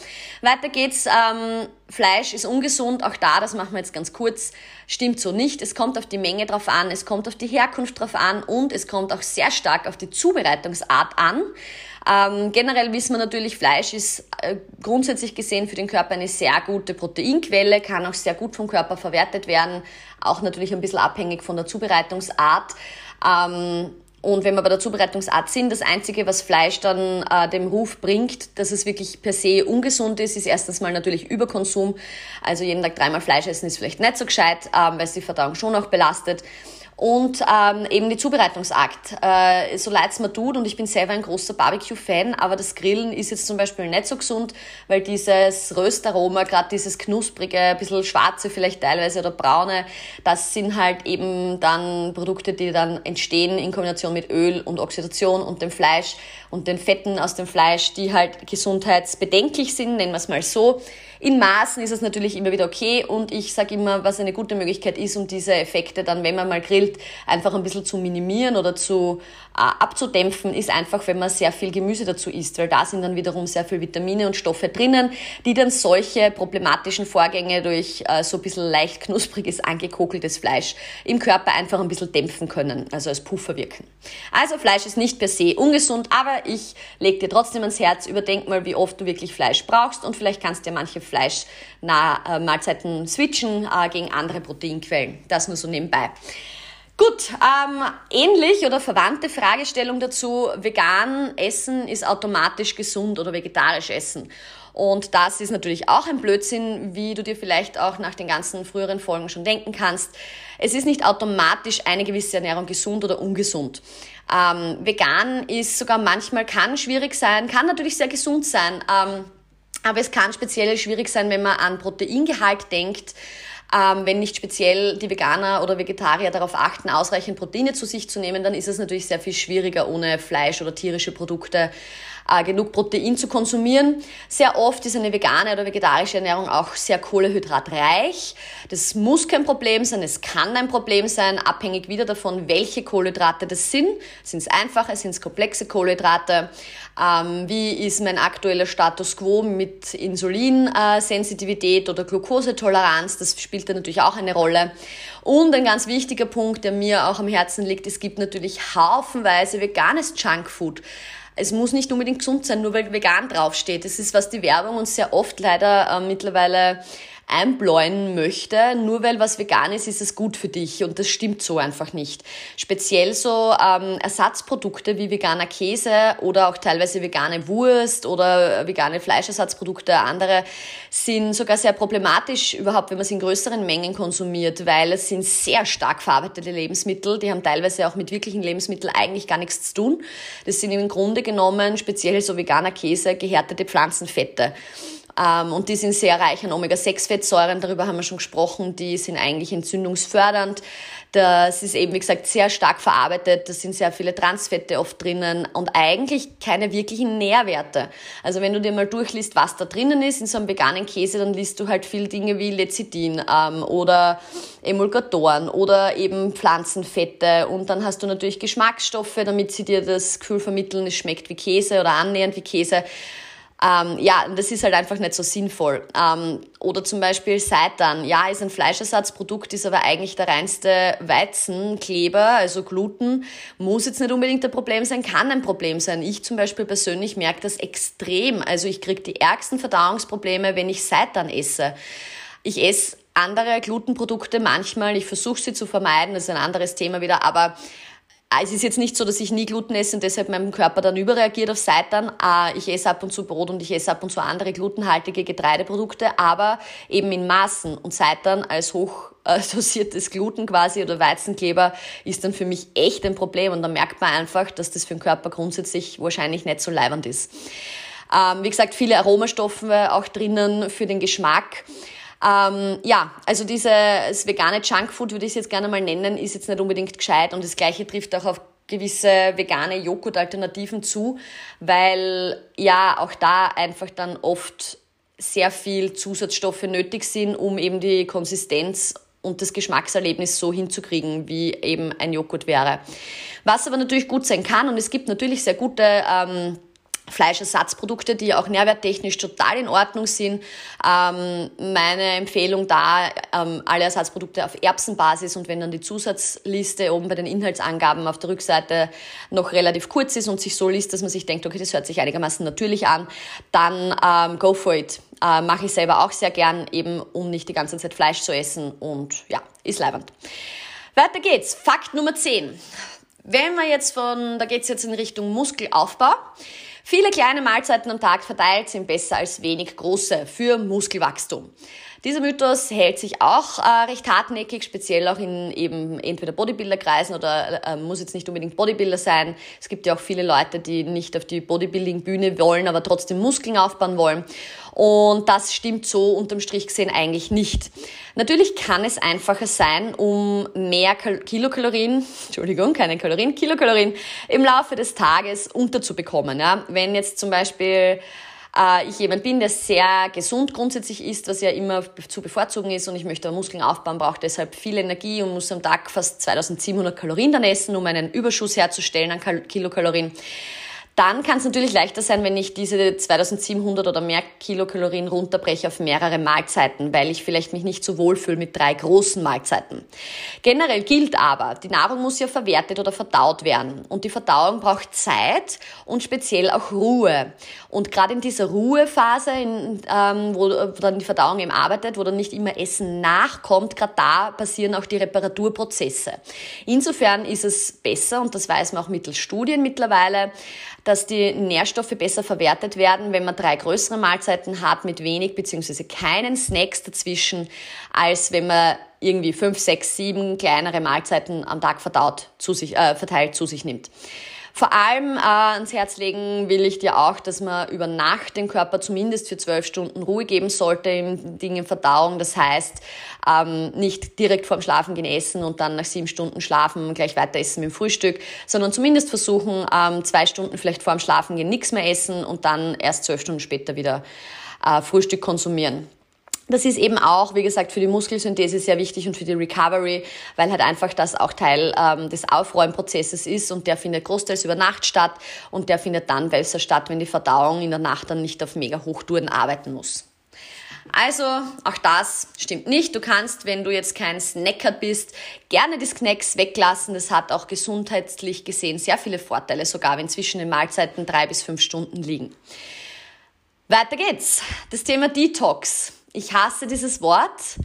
Weiter geht's, ähm, Fleisch ist ungesund, auch da, das machen wir jetzt ganz kurz, stimmt so nicht. Es kommt auf die Menge drauf an, es kommt auf die Herkunft drauf an und es kommt auch sehr stark auf die Zubereitungsart an. Ähm, generell wissen wir natürlich, Fleisch ist äh, grundsätzlich gesehen für den Körper eine sehr gute Proteinquelle, kann auch sehr gut vom Körper verwertet werden, auch natürlich ein bisschen abhängig von der Zubereitungsart. Ähm, und wenn wir bei der Zubereitungsart sind, das Einzige, was Fleisch dann äh, dem Ruf bringt, dass es wirklich per se ungesund ist, ist erstens mal natürlich Überkonsum. Also jeden Tag dreimal Fleisch essen ist vielleicht nicht so gescheit, ähm, weil es die Verdauung schon auch belastet und ähm, eben die Zubereitungsakt. Äh, so leid es mir tut und ich bin selber ein großer Barbecue-Fan, aber das Grillen ist jetzt zum Beispiel nicht so gesund, weil dieses Röstaroma, gerade dieses knusprige, ein bisschen schwarze vielleicht teilweise oder braune, das sind halt eben dann Produkte, die dann entstehen in Kombination mit Öl und Oxidation und dem Fleisch und den Fetten aus dem Fleisch, die halt gesundheitsbedenklich sind, nennen wir es mal so. In Maßen ist es natürlich immer wieder okay und ich sage immer, was eine gute Möglichkeit ist, um diese Effekte dann, wenn man mal grillt, einfach ein bisschen zu minimieren oder zu abzudämpfen, ist einfach, wenn man sehr viel Gemüse dazu isst, weil da sind dann wiederum sehr viel Vitamine und Stoffe drinnen, die dann solche problematischen Vorgänge durch äh, so ein bisschen leicht knuspriges, angekokeltes Fleisch im Körper einfach ein bisschen dämpfen können, also als Puffer wirken. Also Fleisch ist nicht per se ungesund, aber ich lege dir trotzdem ans Herz, überdenk mal, wie oft du wirklich Fleisch brauchst und vielleicht kannst du ja manche Fleischmahlzeiten äh, switchen äh, gegen andere Proteinquellen. Das nur so nebenbei. Gut, ähm, ähnlich oder verwandte Fragestellung dazu, vegan essen ist automatisch gesund oder vegetarisch essen. Und das ist natürlich auch ein Blödsinn, wie du dir vielleicht auch nach den ganzen früheren Folgen schon denken kannst. Es ist nicht automatisch eine gewisse Ernährung gesund oder ungesund. Ähm, vegan ist sogar manchmal, kann schwierig sein, kann natürlich sehr gesund sein, ähm, aber es kann speziell schwierig sein, wenn man an Proteingehalt denkt ähm, wenn nicht speziell die Veganer oder Vegetarier darauf achten, ausreichend Proteine zu sich zu nehmen, dann ist es natürlich sehr viel schwieriger, ohne Fleisch oder tierische Produkte äh, genug Protein zu konsumieren. Sehr oft ist eine vegane oder vegetarische Ernährung auch sehr kohlehydratreich. Das muss kein Problem sein, es kann ein Problem sein, abhängig wieder davon, welche Kohlenhydrate das sind. Sind es einfache, sind es komplexe Kohlenhydrate? Ähm, wie ist mein aktueller Status quo mit Insulinsensitivität oder Glukosetoleranz? Das spielt da natürlich auch eine Rolle. Und ein ganz wichtiger Punkt, der mir auch am Herzen liegt, es gibt natürlich haufenweise veganes Junkfood es muss nicht unbedingt gesund sein, nur weil vegan draufsteht. Das ist, was die Werbung uns sehr oft leider äh, mittlerweile einbläuen möchte, nur weil was vegan ist, ist es gut für dich und das stimmt so einfach nicht. Speziell so ähm, Ersatzprodukte wie veganer Käse oder auch teilweise vegane Wurst oder vegane Fleischersatzprodukte, andere sind sogar sehr problematisch überhaupt, wenn man sie in größeren Mengen konsumiert, weil es sind sehr stark verarbeitete Lebensmittel, die haben teilweise auch mit wirklichen Lebensmitteln eigentlich gar nichts zu tun. Das sind im Grunde genommen speziell so veganer Käse, gehärtete Pflanzenfette. Ähm, und die sind sehr reich an Omega-6-Fettsäuren, darüber haben wir schon gesprochen, die sind eigentlich entzündungsfördernd. Das ist eben, wie gesagt, sehr stark verarbeitet, da sind sehr viele Transfette oft drinnen und eigentlich keine wirklichen Nährwerte. Also wenn du dir mal durchliest, was da drinnen ist in so einem veganen Käse, dann liest du halt viel Dinge wie Lecithin ähm, oder Emulgatoren oder eben Pflanzenfette und dann hast du natürlich Geschmacksstoffe, damit sie dir das Gefühl vermitteln, es schmeckt wie Käse oder annähernd wie Käse. Ähm, ja, das ist halt einfach nicht so sinnvoll. Ähm, oder zum Beispiel Seitan. Ja, ist ein Fleischersatzprodukt, ist aber eigentlich der reinste Weizenkleber, also Gluten. Muss jetzt nicht unbedingt ein Problem sein, kann ein Problem sein. Ich zum Beispiel persönlich merke das extrem. Also ich kriege die ärgsten Verdauungsprobleme, wenn ich Seitan esse. Ich esse andere Glutenprodukte manchmal, ich versuche sie zu vermeiden, das ist ein anderes Thema wieder, aber es ist jetzt nicht so, dass ich nie Gluten esse und deshalb mein Körper dann überreagiert auf Seitan. Ah, ich esse ab und zu Brot und ich esse ab und zu andere glutenhaltige Getreideprodukte, aber eben in Maßen. Und Seitan als hoch äh, Gluten quasi oder Weizenkleber ist dann für mich echt ein Problem. Und da merkt man einfach, dass das für den Körper grundsätzlich wahrscheinlich nicht so leibend ist. Ähm, wie gesagt, viele Aromastoffe auch drinnen für den Geschmack. Ähm, ja, also dieses vegane Junkfood, würde ich es jetzt gerne mal nennen, ist jetzt nicht unbedingt gescheit und das gleiche trifft auch auf gewisse vegane Joghurt-Alternativen zu, weil ja auch da einfach dann oft sehr viel Zusatzstoffe nötig sind, um eben die Konsistenz und das Geschmackserlebnis so hinzukriegen, wie eben ein Joghurt wäre. Was aber natürlich gut sein kann, und es gibt natürlich sehr gute ähm, Fleischersatzprodukte, die auch nährwerttechnisch total in Ordnung sind. Ähm, meine Empfehlung da, ähm, alle Ersatzprodukte auf Erbsenbasis und wenn dann die Zusatzliste oben bei den Inhaltsangaben auf der Rückseite noch relativ kurz ist und sich so liest, dass man sich denkt, okay, das hört sich einigermaßen natürlich an, dann ähm, go for it. Äh, Mache ich selber auch sehr gern, eben um nicht die ganze Zeit Fleisch zu essen und ja, ist leibend. Weiter geht's. Fakt Nummer 10. Wenn wir jetzt von, da geht's jetzt in Richtung Muskelaufbau. Viele kleine Mahlzeiten am Tag verteilt sind besser als wenig große für Muskelwachstum. Dieser Mythos hält sich auch äh, recht hartnäckig, speziell auch in eben entweder Bodybuilder-Kreisen oder äh, muss jetzt nicht unbedingt Bodybuilder sein. Es gibt ja auch viele Leute, die nicht auf die Bodybuilding-Bühne wollen, aber trotzdem Muskeln aufbauen wollen. Und das stimmt so unterm Strich gesehen eigentlich nicht. Natürlich kann es einfacher sein, um mehr Kilokalorien, Entschuldigung, keine Kalorien, Kilokalorien im Laufe des Tages unterzubekommen. Ja? Wenn jetzt zum Beispiel äh, ich jemand bin, der sehr gesund grundsätzlich ist, was ja immer zu bevorzugen ist und ich möchte Muskeln aufbauen, brauche deshalb viel Energie und muss am Tag fast 2700 Kalorien dann essen, um einen Überschuss herzustellen an Kilokalorien. Dann kann es natürlich leichter sein, wenn ich diese 2700 oder mehr Kilokalorien runterbreche auf mehrere Mahlzeiten, weil ich vielleicht mich nicht so wohl fühle mit drei großen Mahlzeiten. Generell gilt aber, die Nahrung muss ja verwertet oder verdaut werden. Und die Verdauung braucht Zeit und speziell auch Ruhe. Und gerade in dieser Ruhephase, in, ähm, wo, wo dann die Verdauung eben arbeitet, wo dann nicht immer Essen nachkommt, gerade da passieren auch die Reparaturprozesse. Insofern ist es besser, und das weiß man auch mittels Studien mittlerweile, dass die Nährstoffe besser verwertet werden, wenn man drei größere Mahlzeiten hat mit wenig beziehungsweise keinen Snacks dazwischen, als wenn man irgendwie fünf, sechs, sieben kleinere Mahlzeiten am Tag verdaut zu sich, äh, verteilt zu sich nimmt. Vor allem äh, ans Herz legen will ich dir auch, dass man über Nacht den Körper zumindest für zwölf Stunden Ruhe geben sollte im Dingen Verdauung. Das heißt, ähm, nicht direkt vorm Schlafen gehen essen und dann nach sieben Stunden schlafen gleich weiter essen mit dem Frühstück, sondern zumindest versuchen, ähm, zwei Stunden vielleicht vorm Schlafen gehen nichts mehr essen und dann erst zwölf Stunden später wieder äh, Frühstück konsumieren. Das ist eben auch, wie gesagt, für die Muskelsynthese sehr wichtig und für die Recovery, weil halt einfach das auch Teil ähm, des Aufräumprozesses ist und der findet großteils über Nacht statt und der findet dann besser statt, wenn die Verdauung in der Nacht dann nicht auf mega Hochtouren arbeiten muss. Also, auch das stimmt nicht. Du kannst, wenn du jetzt kein Snacker bist, gerne die Snacks weglassen. Das hat auch gesundheitlich gesehen sehr viele Vorteile, sogar wenn zwischen den Mahlzeiten drei bis fünf Stunden liegen. Weiter geht's. Das Thema Detox. Ich hasse dieses Wort.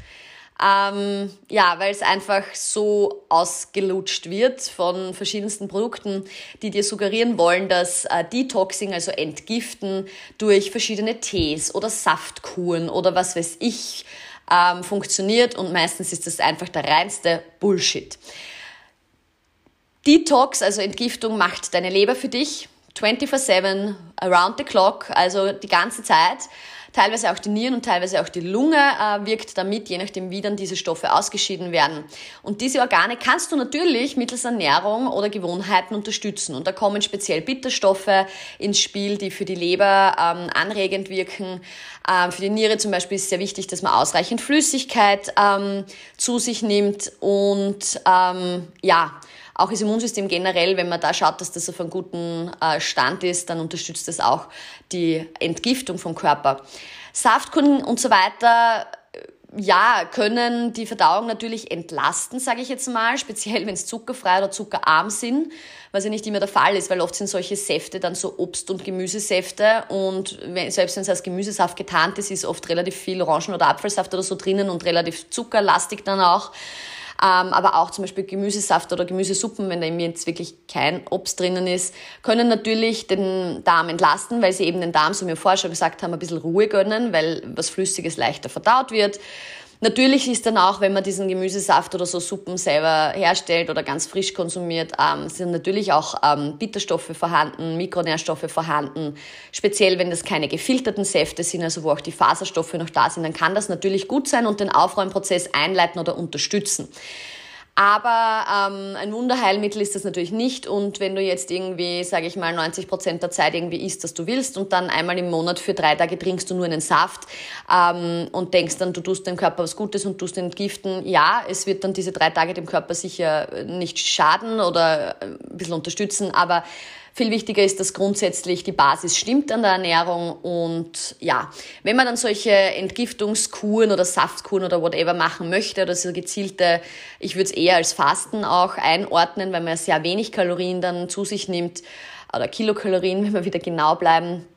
Ähm, ja, weil es einfach so ausgelutscht wird von verschiedensten Produkten, die dir suggerieren wollen, dass äh, Detoxing, also Entgiften durch verschiedene Tees oder Saftkuren oder was weiß ich, ähm, funktioniert und meistens ist das einfach der reinste Bullshit. Detox, also Entgiftung, macht deine Leber für dich 24-7, around the clock, also die ganze Zeit teilweise auch die Nieren und teilweise auch die Lunge äh, wirkt damit, je nachdem wie dann diese Stoffe ausgeschieden werden. Und diese Organe kannst du natürlich mittels Ernährung oder Gewohnheiten unterstützen. Und da kommen speziell Bitterstoffe ins Spiel, die für die Leber ähm, anregend wirken. Ähm, für die Niere zum Beispiel ist es sehr wichtig, dass man ausreichend Flüssigkeit ähm, zu sich nimmt und ähm, ja, auch das Immunsystem generell, wenn man da schaut, dass das auf einem guten äh, Stand ist, dann unterstützt das auch die Entgiftung vom Körper. Saftkunden und so weiter äh, ja, können die Verdauung natürlich entlasten, sage ich jetzt mal, speziell wenn es zuckerfrei oder zuckerarm sind, was ja nicht immer der Fall ist, weil oft sind solche Säfte dann so Obst- und Gemüsesäfte und wenn, selbst wenn es als Gemüsesaft getarnt ist, ist oft relativ viel Orangen- oder Apfelsaft oder so drinnen und relativ zuckerlastig dann auch. Ähm, aber auch zum Beispiel Gemüsesaft oder Gemüsesuppen, wenn da eben jetzt wirklich kein Obst drinnen ist, können natürlich den Darm entlasten, weil sie eben den Darm, so wie wir vorher schon gesagt haben, ein bisschen Ruhe gönnen, weil was Flüssiges leichter verdaut wird. Natürlich ist dann auch, wenn man diesen Gemüsesaft oder so Suppen selber herstellt oder ganz frisch konsumiert, ähm, sind natürlich auch ähm, Bitterstoffe vorhanden, Mikronährstoffe vorhanden. Speziell, wenn das keine gefilterten Säfte sind, also wo auch die Faserstoffe noch da sind, dann kann das natürlich gut sein und den Aufräumprozess einleiten oder unterstützen. Aber ähm, ein Wunderheilmittel ist das natürlich nicht. Und wenn du jetzt irgendwie, sage ich mal, 90 Prozent der Zeit irgendwie isst, was du willst und dann einmal im Monat für drei Tage trinkst du nur einen Saft ähm, und denkst dann, du tust dem Körper was Gutes und tust entgiften, ja, es wird dann diese drei Tage dem Körper sicher nicht schaden oder ein bisschen unterstützen, aber viel wichtiger ist, dass grundsätzlich die Basis stimmt an der Ernährung und ja, wenn man dann solche Entgiftungskuren oder Saftkuren oder whatever machen möchte oder so gezielte, ich würde es eher als Fasten auch einordnen, weil man sehr wenig Kalorien dann zu sich nimmt oder Kilokalorien, wenn wir wieder genau bleiben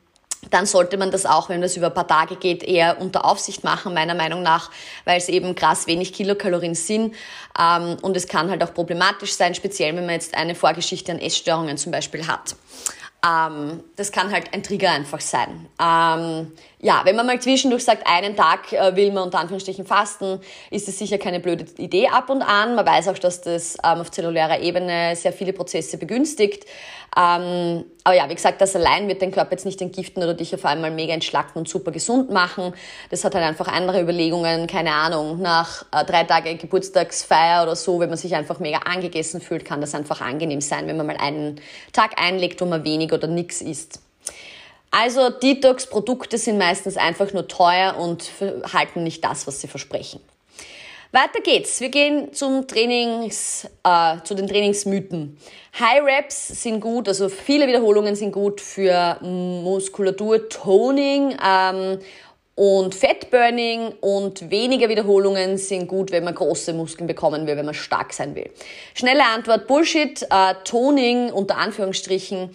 dann sollte man das auch, wenn das über ein paar Tage geht, eher unter Aufsicht machen, meiner Meinung nach, weil es eben krass wenig Kilokalorien sind. Ähm, und es kann halt auch problematisch sein, speziell wenn man jetzt eine Vorgeschichte an Essstörungen zum Beispiel hat. Ähm, das kann halt ein Trigger einfach sein. Ähm, ja, wenn man mal zwischendurch sagt, einen Tag äh, will man unter Anführungsstrichen fasten, ist es sicher keine blöde Idee ab und an. Man weiß auch, dass das auf zellulärer Ebene sehr viele Prozesse begünstigt. Ähm, aber ja, wie gesagt, das allein wird den Körper jetzt nicht entgiften oder dich auf einmal mega entschlacken und super gesund machen. Das hat halt einfach andere Überlegungen, keine Ahnung. Nach äh, drei Tage Geburtstagsfeier oder so, wenn man sich einfach mega angegessen fühlt, kann das einfach angenehm sein, wenn man mal einen Tag einlegt, wo man wenig oder nichts isst. Also Detox-Produkte sind meistens einfach nur teuer und halten nicht das, was sie versprechen. Weiter geht's. Wir gehen zum Trainings, äh, zu den Trainingsmythen. High Reps sind gut, also viele Wiederholungen sind gut für Muskulatur, Toning ähm, und Fettburning und weniger Wiederholungen sind gut, wenn man große Muskeln bekommen will, wenn man stark sein will. Schnelle Antwort, Bullshit. Äh, Toning unter Anführungsstrichen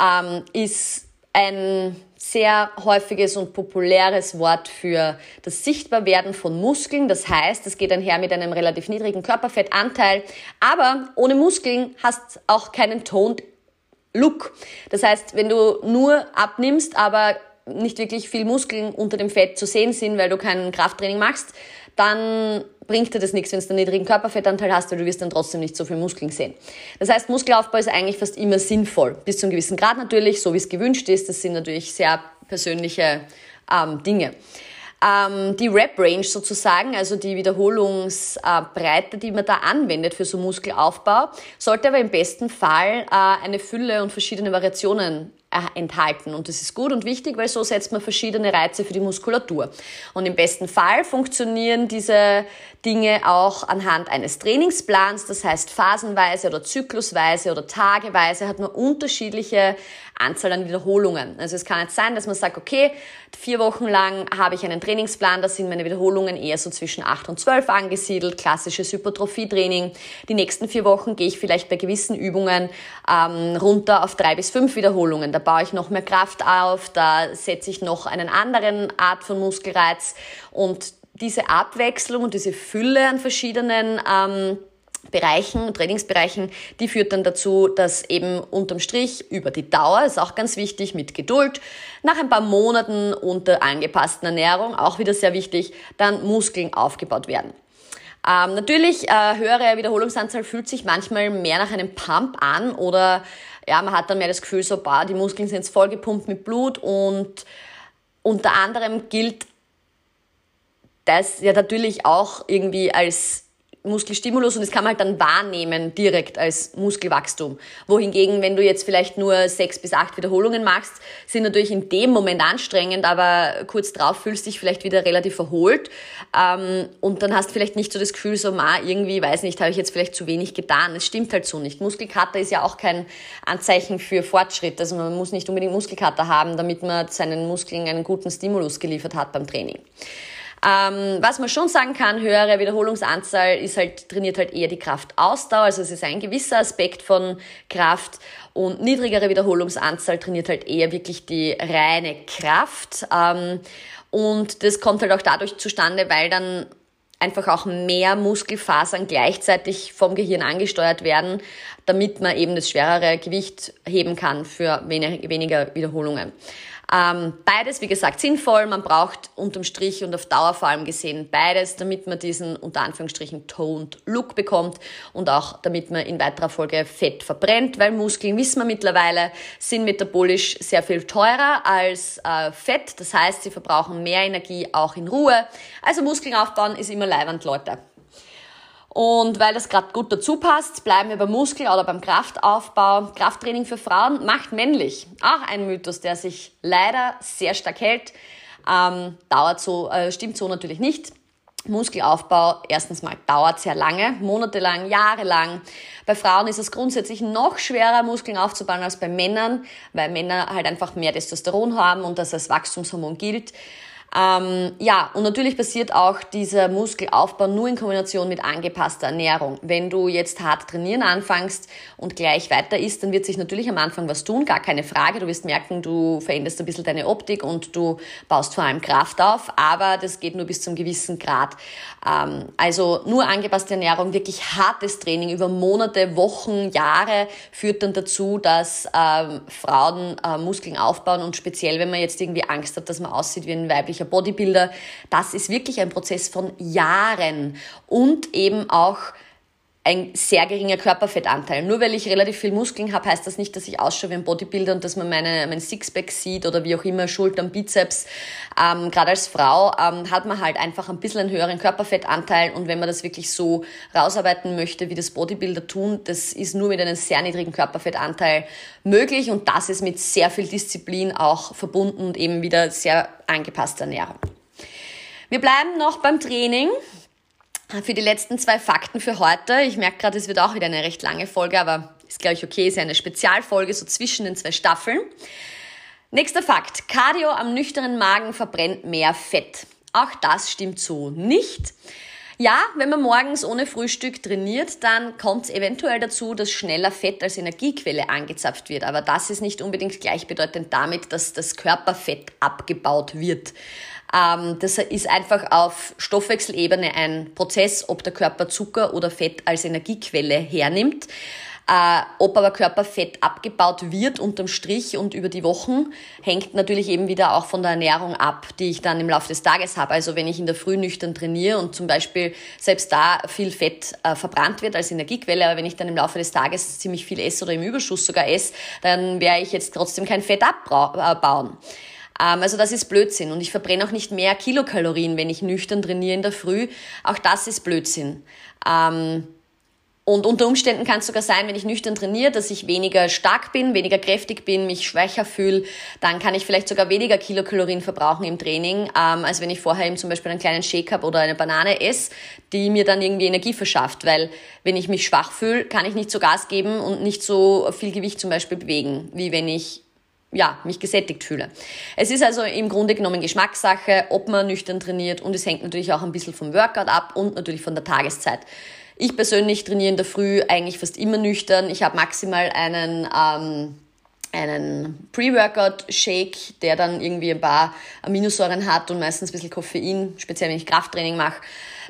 ähm, ist ein sehr häufiges und populäres Wort für das Sichtbarwerden von Muskeln. Das heißt, es geht einher mit einem relativ niedrigen Körperfettanteil. Aber ohne Muskeln hast auch keinen Toned Look. Das heißt, wenn du nur abnimmst, aber nicht wirklich viel Muskeln unter dem Fett zu sehen sind, weil du kein Krafttraining machst, dann bringt dir das nichts, wenn du einen niedrigen Körperfettanteil hast, weil du wirst dann trotzdem nicht so viel Muskeln sehen. Das heißt, Muskelaufbau ist eigentlich fast immer sinnvoll. Bis zu einem gewissen Grad natürlich, so wie es gewünscht ist. Das sind natürlich sehr persönliche ähm, Dinge. Ähm, die Rep-Range sozusagen, also die Wiederholungsbreite, die man da anwendet für so Muskelaufbau, sollte aber im besten Fall äh, eine Fülle und verschiedene Variationen enthalten. Und das ist gut und wichtig, weil so setzt man verschiedene Reize für die Muskulatur. Und im besten Fall funktionieren diese Dinge auch anhand eines Trainingsplans, das heißt phasenweise oder zyklusweise oder tageweise hat man unterschiedliche Anzahl an Wiederholungen. Also es kann jetzt sein, dass man sagt, okay, vier Wochen lang habe ich einen Trainingsplan, da sind meine Wiederholungen eher so zwischen acht und zwölf angesiedelt, klassisches Hypertrophie-Training. Die nächsten vier Wochen gehe ich vielleicht bei gewissen Übungen ähm, runter auf drei bis fünf Wiederholungen. Da baue ich noch mehr Kraft auf, da setze ich noch einen anderen Art von Muskelreiz und diese Abwechslung und diese Fülle an verschiedenen ähm, Bereichen, Trainingsbereichen, die führt dann dazu, dass eben unterm Strich über die Dauer, ist auch ganz wichtig, mit Geduld, nach ein paar Monaten unter angepassten Ernährung, auch wieder sehr wichtig, dann Muskeln aufgebaut werden. Ähm, natürlich, äh, höhere Wiederholungsanzahl fühlt sich manchmal mehr nach einem Pump an oder ja, man hat dann mehr das Gefühl, so, bah, die Muskeln sind jetzt vollgepumpt mit Blut und unter anderem gilt das ja natürlich auch irgendwie als Muskelstimulus und das kann man halt dann wahrnehmen direkt als Muskelwachstum. Wohingegen, wenn du jetzt vielleicht nur sechs bis acht Wiederholungen machst, sind natürlich in dem Moment anstrengend, aber kurz drauf fühlst du dich vielleicht wieder relativ erholt ähm, und dann hast du vielleicht nicht so das Gefühl, so, ma, irgendwie, weiß nicht, habe ich jetzt vielleicht zu wenig getan. Es stimmt halt so nicht. Muskelkater ist ja auch kein Anzeichen für Fortschritt. Also man muss nicht unbedingt Muskelkater haben, damit man seinen Muskeln einen guten Stimulus geliefert hat beim Training. Ähm, was man schon sagen kann, höhere Wiederholungsanzahl ist halt, trainiert halt eher die Kraftausdauer, also es ist ein gewisser Aspekt von Kraft und niedrigere Wiederholungsanzahl trainiert halt eher wirklich die reine Kraft. Ähm, und das kommt halt auch dadurch zustande, weil dann einfach auch mehr Muskelfasern gleichzeitig vom Gehirn angesteuert werden, damit man eben das schwerere Gewicht heben kann für weniger Wiederholungen. Ähm, beides, wie gesagt, sinnvoll. Man braucht unterm Strich und auf Dauer vor allem gesehen beides, damit man diesen unter Anführungsstrichen toned Look bekommt und auch damit man in weiterer Folge Fett verbrennt, weil Muskeln, wissen wir mittlerweile, sind metabolisch sehr viel teurer als äh, Fett. Das heißt, sie verbrauchen mehr Energie auch in Ruhe. Also Muskeln aufbauen ist immer leiwand, Leute. Und weil das gerade gut dazu passt, bleiben wir beim Muskel- oder beim Kraftaufbau. Krafttraining für Frauen macht männlich. Auch ein Mythos, der sich leider sehr stark hält. Ähm, dauert so, äh, stimmt so natürlich nicht. Muskelaufbau, erstens mal, dauert sehr lange, monatelang, jahrelang. Bei Frauen ist es grundsätzlich noch schwerer, Muskeln aufzubauen als bei Männern, weil Männer halt einfach mehr Testosteron haben und das als Wachstumshormon gilt. Ähm, ja, und natürlich passiert auch dieser Muskelaufbau nur in Kombination mit angepasster Ernährung. Wenn du jetzt hart trainieren anfängst und gleich weiter isst, dann wird sich natürlich am Anfang was tun, gar keine Frage. Du wirst merken, du veränderst ein bisschen deine Optik und du baust vor allem Kraft auf, aber das geht nur bis zum gewissen Grad. Ähm, also nur angepasste Ernährung, wirklich hartes Training über Monate, Wochen, Jahre führt dann dazu, dass ähm, Frauen äh, Muskeln aufbauen und speziell, wenn man jetzt irgendwie Angst hat, dass man aussieht wie ein weiblicher Bodybuilder, das ist wirklich ein Prozess von Jahren und eben auch ein sehr geringer Körperfettanteil. Nur weil ich relativ viel Muskeln habe, heißt das nicht, dass ich ausschaue wie ein Bodybuilder und dass man meine, mein Sixpack sieht oder wie auch immer, Schultern, Bizeps. Ähm, Gerade als Frau ähm, hat man halt einfach ein bisschen einen höheren Körperfettanteil und wenn man das wirklich so rausarbeiten möchte, wie das Bodybuilder tun, das ist nur mit einem sehr niedrigen Körperfettanteil möglich und das ist mit sehr viel Disziplin auch verbunden und eben wieder sehr angepasster Ernährung. Wir bleiben noch beim Training für die letzten zwei Fakten für heute. Ich merke gerade, es wird auch wieder eine recht lange Folge, aber ist, glaube ich, okay. Ist ja eine Spezialfolge, so zwischen den zwei Staffeln. Nächster Fakt. Cardio am nüchternen Magen verbrennt mehr Fett. Auch das stimmt so nicht. Ja, wenn man morgens ohne Frühstück trainiert, dann kommt es eventuell dazu, dass schneller Fett als Energiequelle angezapft wird. Aber das ist nicht unbedingt gleichbedeutend damit, dass das Körperfett abgebaut wird. Ähm, das ist einfach auf Stoffwechselebene ein Prozess, ob der Körper Zucker oder Fett als Energiequelle hernimmt. Äh, ob aber Körperfett abgebaut wird unterm Strich und über die Wochen, hängt natürlich eben wieder auch von der Ernährung ab, die ich dann im Laufe des Tages habe. Also wenn ich in der Früh nüchtern trainiere und zum Beispiel selbst da viel Fett äh, verbrannt wird als Energiequelle, aber wenn ich dann im Laufe des Tages ziemlich viel esse oder im Überschuss sogar esse, dann werde ich jetzt trotzdem kein Fett abbauen. Ähm, also das ist Blödsinn. Und ich verbrenne auch nicht mehr Kilokalorien, wenn ich nüchtern trainiere in der Früh. Auch das ist Blödsinn. Ähm, und unter Umständen kann es sogar sein, wenn ich nüchtern trainiere, dass ich weniger stark bin, weniger kräftig bin, mich schwächer fühle. Dann kann ich vielleicht sogar weniger Kilokalorien verbrauchen im Training, ähm, als wenn ich vorher eben zum Beispiel einen kleinen Shake habe oder eine Banane esse, die mir dann irgendwie Energie verschafft. Weil wenn ich mich schwach fühle, kann ich nicht so Gas geben und nicht so viel Gewicht zum Beispiel bewegen, wie wenn ich ja, mich gesättigt fühle. Es ist also im Grunde genommen Geschmackssache, ob man nüchtern trainiert und es hängt natürlich auch ein bisschen vom Workout ab und natürlich von der Tageszeit. Ich persönlich trainiere in der Früh eigentlich fast immer nüchtern. Ich habe maximal einen, ähm, einen Pre-Workout-Shake, der dann irgendwie ein paar Aminosäuren hat und meistens ein bisschen Koffein, speziell wenn ich Krafttraining mache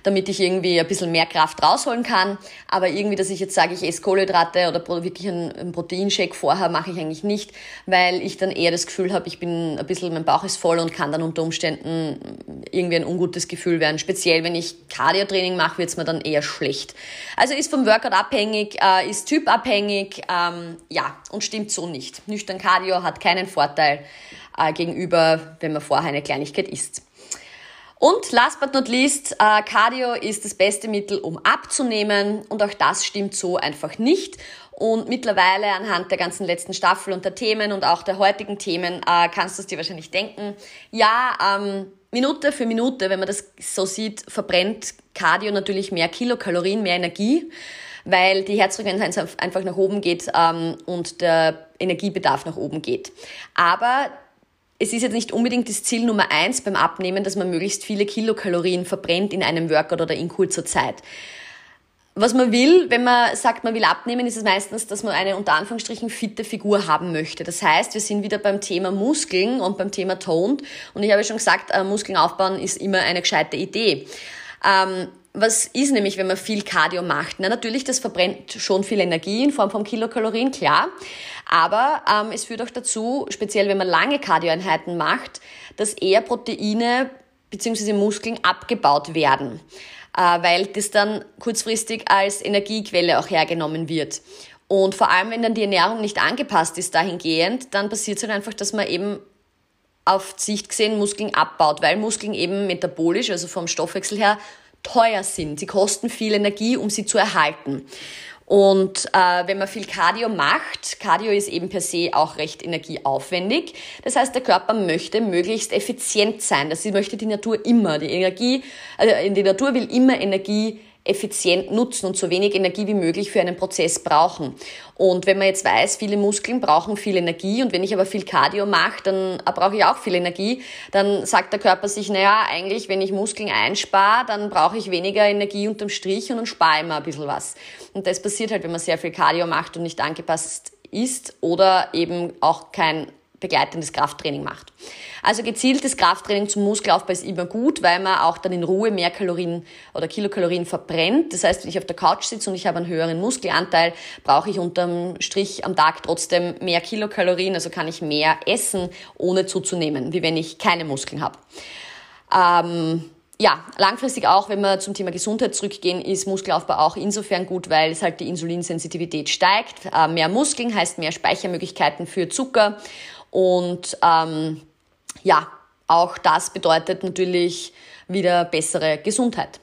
damit ich irgendwie ein bisschen mehr Kraft rausholen kann. Aber irgendwie, dass ich jetzt sage, ich esse Kohlenhydrate oder wirklich einen, Proteinshake vorher, mache ich eigentlich nicht, weil ich dann eher das Gefühl habe, ich bin ein bisschen, mein Bauch ist voll und kann dann unter Umständen irgendwie ein ungutes Gefühl werden. Speziell, wenn ich Cardio-Training mache, wird es mir dann eher schlecht. Also ist vom Workout abhängig, äh, ist typabhängig, ähm, ja, und stimmt so nicht. Nüchtern Cardio hat keinen Vorteil äh, gegenüber, wenn man vorher eine Kleinigkeit isst. Und last but not least, äh, Cardio ist das beste Mittel, um abzunehmen. Und auch das stimmt so einfach nicht. Und mittlerweile anhand der ganzen letzten Staffel und der Themen und auch der heutigen Themen äh, kannst du es dir wahrscheinlich denken. Ja, ähm, Minute für Minute, wenn man das so sieht, verbrennt Cardio natürlich mehr Kilokalorien, mehr Energie, weil die Herzfrequenz einfach nach oben geht ähm, und der Energiebedarf nach oben geht. Aber es ist jetzt nicht unbedingt das Ziel Nummer eins beim Abnehmen, dass man möglichst viele Kilokalorien verbrennt in einem Workout oder in kurzer Zeit. Was man will, wenn man sagt, man will abnehmen, ist es meistens, dass man eine unter Anführungsstrichen fitte Figur haben möchte. Das heißt, wir sind wieder beim Thema Muskeln und beim Thema Toned. Und ich habe schon gesagt, äh, Muskeln aufbauen ist immer eine gescheite Idee. Ähm, was ist nämlich, wenn man viel Cardio macht? Na, natürlich, das verbrennt schon viel Energie in Form von Kilokalorien, klar. Aber ähm, es führt auch dazu, speziell wenn man lange Cardioeinheiten macht, dass eher Proteine bzw. Muskeln abgebaut werden, äh, weil das dann kurzfristig als Energiequelle auch hergenommen wird. Und vor allem, wenn dann die Ernährung nicht angepasst ist dahingehend, dann passiert es halt einfach, dass man eben auf Sicht gesehen Muskeln abbaut, weil Muskeln eben metabolisch, also vom Stoffwechsel her, teuer sind. Sie kosten viel Energie, um sie zu erhalten. Und äh, wenn man viel Cardio macht, Cardio ist eben per se auch recht energieaufwendig. Das heißt, der Körper möchte möglichst effizient sein. Das möchte die Natur immer. Die Energie, also die Natur will immer Energie effizient nutzen und so wenig Energie wie möglich für einen Prozess brauchen. Und wenn man jetzt weiß, viele Muskeln brauchen viel Energie und wenn ich aber viel Cardio mache, dann brauche ich auch viel Energie, dann sagt der Körper sich, naja, eigentlich, wenn ich Muskeln einspare, dann brauche ich weniger Energie unterm Strich und dann spare ich mir ein bisschen was. Und das passiert halt, wenn man sehr viel Cardio macht und nicht angepasst ist oder eben auch kein begleitendes Krafttraining macht. Also gezieltes Krafttraining zum Muskelaufbau ist immer gut, weil man auch dann in Ruhe mehr Kalorien oder Kilokalorien verbrennt. Das heißt, wenn ich auf der Couch sitze und ich habe einen höheren Muskelanteil, brauche ich unterm Strich am Tag trotzdem mehr Kilokalorien, also kann ich mehr essen, ohne zuzunehmen, wie wenn ich keine Muskeln habe. Ähm, ja, langfristig auch, wenn wir zum Thema Gesundheit zurückgehen, ist Muskelaufbau auch insofern gut, weil es halt die Insulinsensitivität steigt. Äh, mehr Muskeln heißt mehr Speichermöglichkeiten für Zucker und ähm, ja, auch das bedeutet natürlich wieder bessere Gesundheit.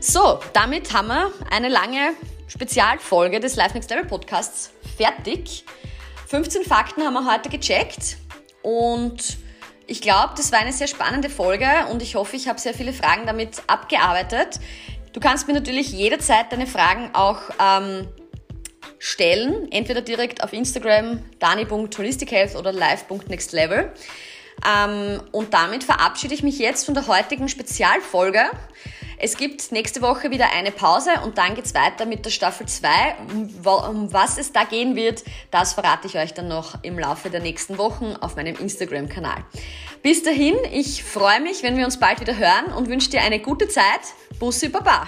So, damit haben wir eine lange Spezialfolge des Life Next Level Podcasts fertig. 15 Fakten haben wir heute gecheckt und ich glaube, das war eine sehr spannende Folge und ich hoffe, ich habe sehr viele Fragen damit abgearbeitet. Du kannst mir natürlich jederzeit deine Fragen auch ähm, stellen, entweder direkt auf Instagram dani.holistichealth oder live.nextlevel. Ähm, und damit verabschiede ich mich jetzt von der heutigen Spezialfolge. Es gibt nächste Woche wieder eine Pause und dann geht's weiter mit der Staffel 2. Um was es da gehen wird, das verrate ich euch dann noch im Laufe der nächsten Wochen auf meinem Instagram-Kanal. Bis dahin, ich freue mich, wenn wir uns bald wieder hören und wünsche dir eine gute Zeit. Bussi Baba!